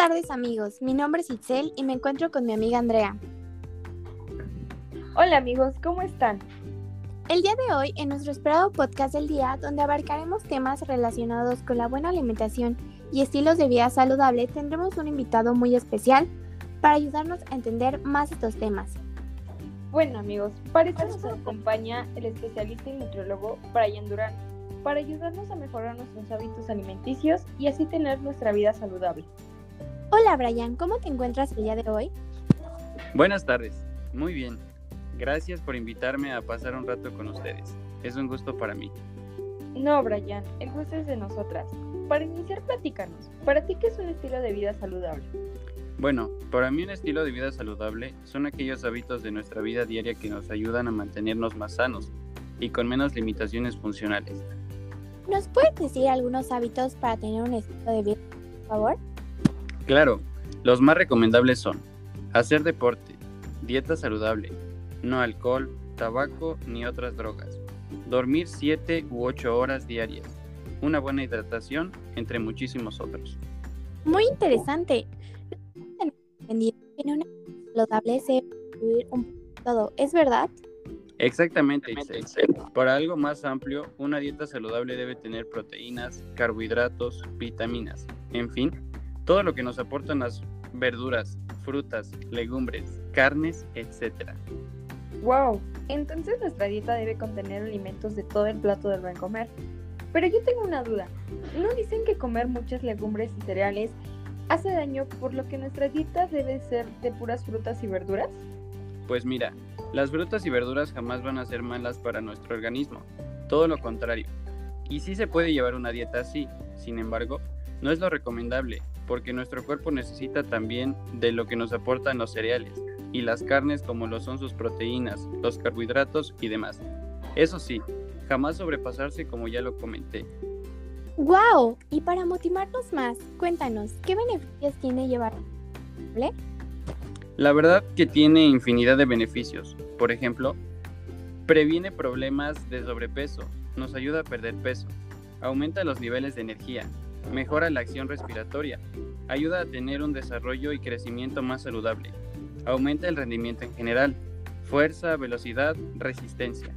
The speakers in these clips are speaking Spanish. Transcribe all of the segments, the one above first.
tardes amigos, mi nombre es Itzel y me encuentro con mi amiga Andrea. Hola amigos, ¿cómo están? El día de hoy, en nuestro esperado podcast del día, donde abarcaremos temas relacionados con la buena alimentación y estilos de vida saludable, tendremos un invitado muy especial para ayudarnos a entender más estos temas. Bueno amigos, para esto nos acompaña el especialista y nutriólogo Brian Durán, para ayudarnos a mejorar nuestros hábitos alimenticios y así tener nuestra vida saludable. Hola Brian, ¿cómo te encuentras el día de hoy? Buenas tardes, muy bien. Gracias por invitarme a pasar un rato con ustedes. Es un gusto para mí. No, Brian, el gusto es de nosotras. Para iniciar, platícanos. ¿Para ti qué es un estilo de vida saludable? Bueno, para mí un estilo de vida saludable son aquellos hábitos de nuestra vida diaria que nos ayudan a mantenernos más sanos y con menos limitaciones funcionales. ¿Nos puedes decir algunos hábitos para tener un estilo de vida, por favor? Claro, los más recomendables son hacer deporte, dieta saludable, no alcohol, tabaco ni otras drogas, dormir 7 u 8 horas diarias, una buena hidratación, entre muchísimos otros. Muy interesante. En una saludable se incluir un todo, ¿es verdad? Exactamente, Para algo más amplio, una dieta saludable debe tener proteínas, carbohidratos, vitaminas, en fin, todo lo que nos aportan las verduras, frutas, legumbres, carnes, etc. Wow, entonces nuestra dieta debe contener alimentos de todo el plato del buen comer. Pero yo tengo una duda. ¿No dicen que comer muchas legumbres y cereales hace daño por lo que nuestra dieta debe ser de puras frutas y verduras? Pues mira, las frutas y verduras jamás van a ser malas para nuestro organismo. Todo lo contrario. Y sí se puede llevar una dieta así. Sin embargo, no es lo recomendable, porque nuestro cuerpo necesita también de lo que nos aportan los cereales, y las carnes como lo son sus proteínas, los carbohidratos y demás. Eso sí, jamás sobrepasarse como ya lo comenté. ¡Wow! Y para motivarnos más, cuéntanos, ¿qué beneficios tiene llevar? La verdad que tiene infinidad de beneficios. Por ejemplo, previene problemas de sobrepeso, nos ayuda a perder peso, aumenta los niveles de energía, mejora la acción respiratoria, ayuda a tener un desarrollo y crecimiento más saludable, Aumenta el rendimiento en general, fuerza, velocidad, resistencia.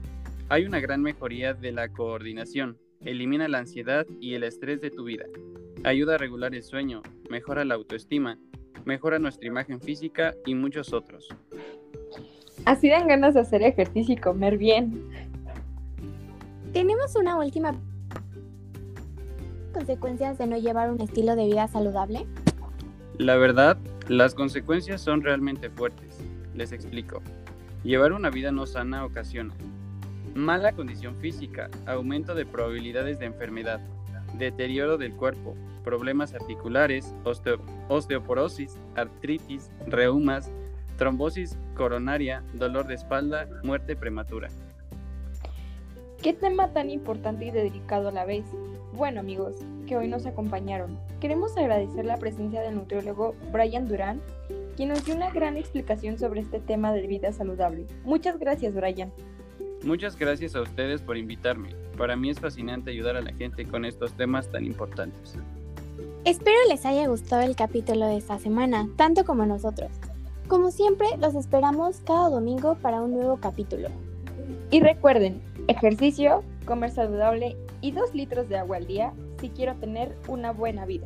Hay una gran mejoría de la coordinación, elimina la ansiedad y el estrés de tu vida. Ayuda a regular el sueño, mejora la autoestima, mejora nuestra imagen física y muchos otros. Así dan ganas de hacer ejercicio y comer bien. Tenemos una última consecuencias de no llevar un estilo de vida saludable. La verdad las consecuencias son realmente fuertes. Les explico. Llevar una vida no sana ocasiona mala condición física, aumento de probabilidades de enfermedad, deterioro del cuerpo, problemas articulares, osteoporosis, artritis, reumas, trombosis coronaria, dolor de espalda, muerte prematura. ¿Qué tema tan importante y dedicado a la vez? Bueno amigos, que hoy nos acompañaron. Queremos agradecer la presencia del nutriólogo Brian Durán, quien nos dio una gran explicación sobre este tema de vida saludable. Muchas gracias, Brian. Muchas gracias a ustedes por invitarme. Para mí es fascinante ayudar a la gente con estos temas tan importantes. Espero les haya gustado el capítulo de esta semana, tanto como nosotros. Como siempre, los esperamos cada domingo para un nuevo capítulo. Y recuerden, ejercicio, comer saludable y dos litros de agua al día si quiero tener una buena vida.